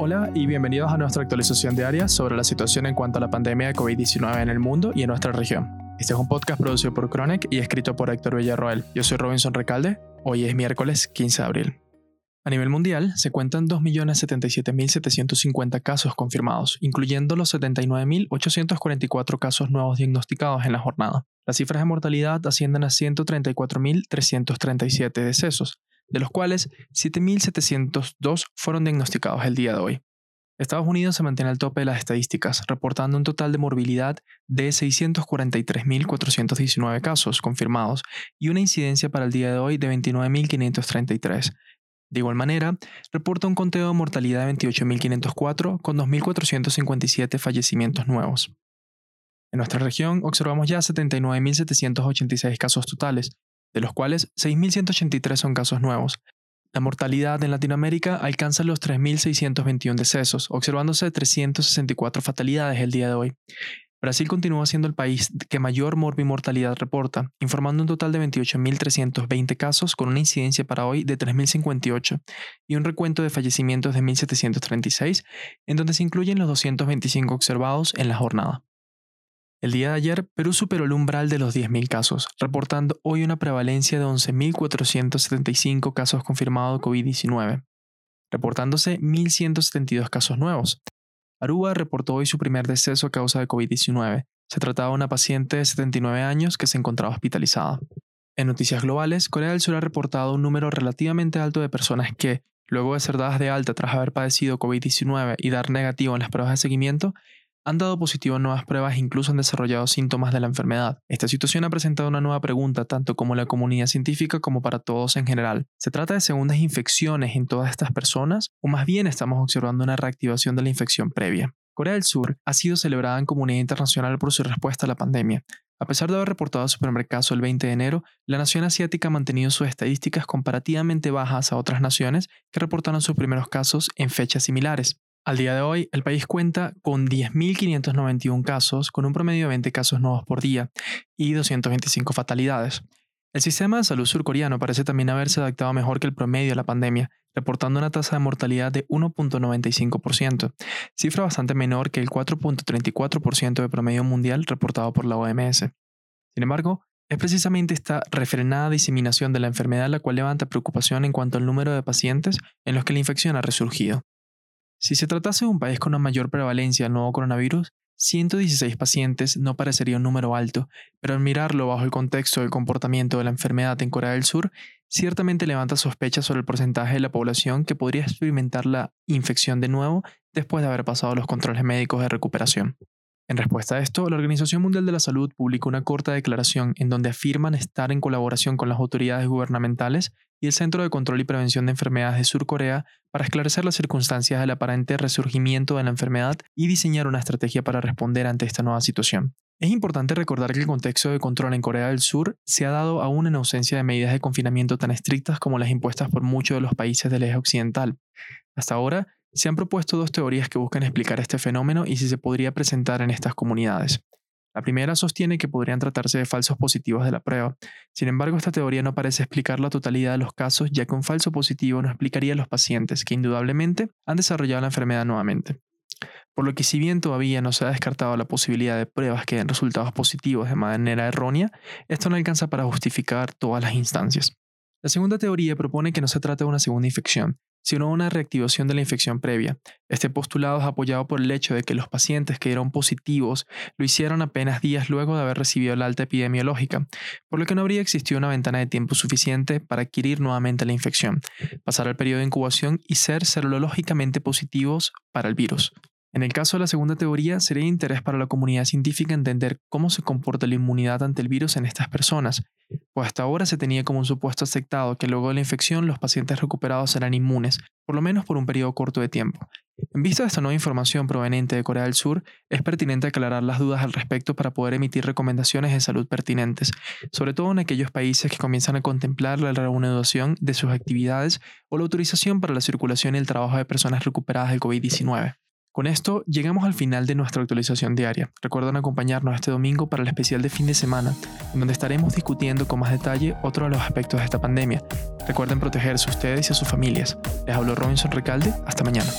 Hola y bienvenidos a nuestra actualización diaria sobre la situación en cuanto a la pandemia de COVID-19 en el mundo y en nuestra región. Este es un podcast producido por Chronic y escrito por Héctor Villarroel. Yo soy Robinson Recalde. Hoy es miércoles 15 de abril. A nivel mundial, se cuentan 2.077.750 casos confirmados, incluyendo los 79.844 casos nuevos diagnosticados en la jornada. Las cifras de mortalidad ascienden a 134.337 decesos, de los cuales 7.702 fueron diagnosticados el día de hoy. Estados Unidos se mantiene al tope de las estadísticas, reportando un total de morbilidad de 643.419 casos confirmados y una incidencia para el día de hoy de 29.533. De igual manera, reporta un conteo de mortalidad de 28.504 con 2.457 fallecimientos nuevos. En nuestra región observamos ya 79.786 casos totales, de los cuales 6.183 son casos nuevos. La mortalidad en Latinoamérica alcanza los 3.621 decesos, observándose 364 fatalidades el día de hoy. Brasil continúa siendo el país que mayor morbimortalidad reporta, informando un total de 28.320 casos con una incidencia para hoy de 3.058 y un recuento de fallecimientos de 1.736, en donde se incluyen los 225 observados en la jornada. El día de ayer, Perú superó el umbral de los 10.000 casos, reportando hoy una prevalencia de 11.475 casos confirmados de COVID-19, reportándose 1.172 casos nuevos. Aruba reportó hoy su primer deceso a causa de COVID-19. Se trataba de una paciente de 79 años que se encontraba hospitalizada. En noticias globales, Corea del Sur ha reportado un número relativamente alto de personas que, luego de ser dadas de alta tras haber padecido COVID-19 y dar negativo en las pruebas de seguimiento, han dado positivo en nuevas pruebas e incluso han desarrollado síntomas de la enfermedad. Esta situación ha presentado una nueva pregunta tanto como la comunidad científica como para todos en general. ¿Se trata de segundas infecciones en todas estas personas o más bien estamos observando una reactivación de la infección previa? Corea del Sur ha sido celebrada en comunidad internacional por su respuesta a la pandemia. A pesar de haber reportado su primer caso el 20 de enero, la nación asiática ha mantenido sus estadísticas comparativamente bajas a otras naciones que reportaron sus primeros casos en fechas similares. Al día de hoy, el país cuenta con 10.591 casos, con un promedio de 20 casos nuevos por día y 225 fatalidades. El sistema de salud surcoreano parece también haberse adaptado mejor que el promedio de la pandemia, reportando una tasa de mortalidad de 1.95%, cifra bastante menor que el 4.34% de promedio mundial reportado por la OMS. Sin embargo, es precisamente esta refrenada diseminación de la enfermedad la cual levanta preocupación en cuanto al número de pacientes en los que la infección ha resurgido. Si se tratase de un país con una mayor prevalencia del nuevo coronavirus, 116 pacientes no parecería un número alto, pero al mirarlo bajo el contexto del comportamiento de la enfermedad en Corea del Sur, ciertamente levanta sospechas sobre el porcentaje de la población que podría experimentar la infección de nuevo después de haber pasado los controles médicos de recuperación. En respuesta a esto, la Organización Mundial de la Salud publicó una corta declaración en donde afirman estar en colaboración con las autoridades gubernamentales y el Centro de Control y Prevención de Enfermedades de Sur Corea para esclarecer las circunstancias del aparente resurgimiento de la enfermedad y diseñar una estrategia para responder ante esta nueva situación. Es importante recordar que el contexto de control en Corea del Sur se ha dado aún en ausencia de medidas de confinamiento tan estrictas como las impuestas por muchos de los países del eje occidental. Hasta ahora, se han propuesto dos teorías que buscan explicar este fenómeno y si se podría presentar en estas comunidades. La primera sostiene que podrían tratarse de falsos positivos de la prueba. Sin embargo, esta teoría no parece explicar la totalidad de los casos, ya que un falso positivo no explicaría a los pacientes que indudablemente han desarrollado la enfermedad nuevamente. Por lo que si bien todavía no se ha descartado la posibilidad de pruebas que den resultados positivos de manera errónea, esto no alcanza para justificar todas las instancias. La segunda teoría propone que no se trata de una segunda infección, sino una reactivación de la infección previa. Este postulado es apoyado por el hecho de que los pacientes que dieron positivos lo hicieron apenas días luego de haber recibido la alta epidemiológica, por lo que no habría existido una ventana de tiempo suficiente para adquirir nuevamente la infección, pasar el periodo de incubación y ser serológicamente positivos para el virus. En el caso de la segunda teoría, sería de interés para la comunidad científica entender cómo se comporta la inmunidad ante el virus en estas personas, pues hasta ahora se tenía como un supuesto aceptado que luego de la infección los pacientes recuperados serán inmunes, por lo menos por un periodo corto de tiempo. En vista de esta nueva información proveniente de Corea del Sur, es pertinente aclarar las dudas al respecto para poder emitir recomendaciones de salud pertinentes, sobre todo en aquellos países que comienzan a contemplar la reanudación de sus actividades o la autorización para la circulación y el trabajo de personas recuperadas del COVID-19. Con esto llegamos al final de nuestra actualización diaria. Recuerden acompañarnos este domingo para el especial de fin de semana, en donde estaremos discutiendo con más detalle otro de los aspectos de esta pandemia. Recuerden protegerse ustedes y a sus familias. Les hablo Robinson Recalde. Hasta mañana.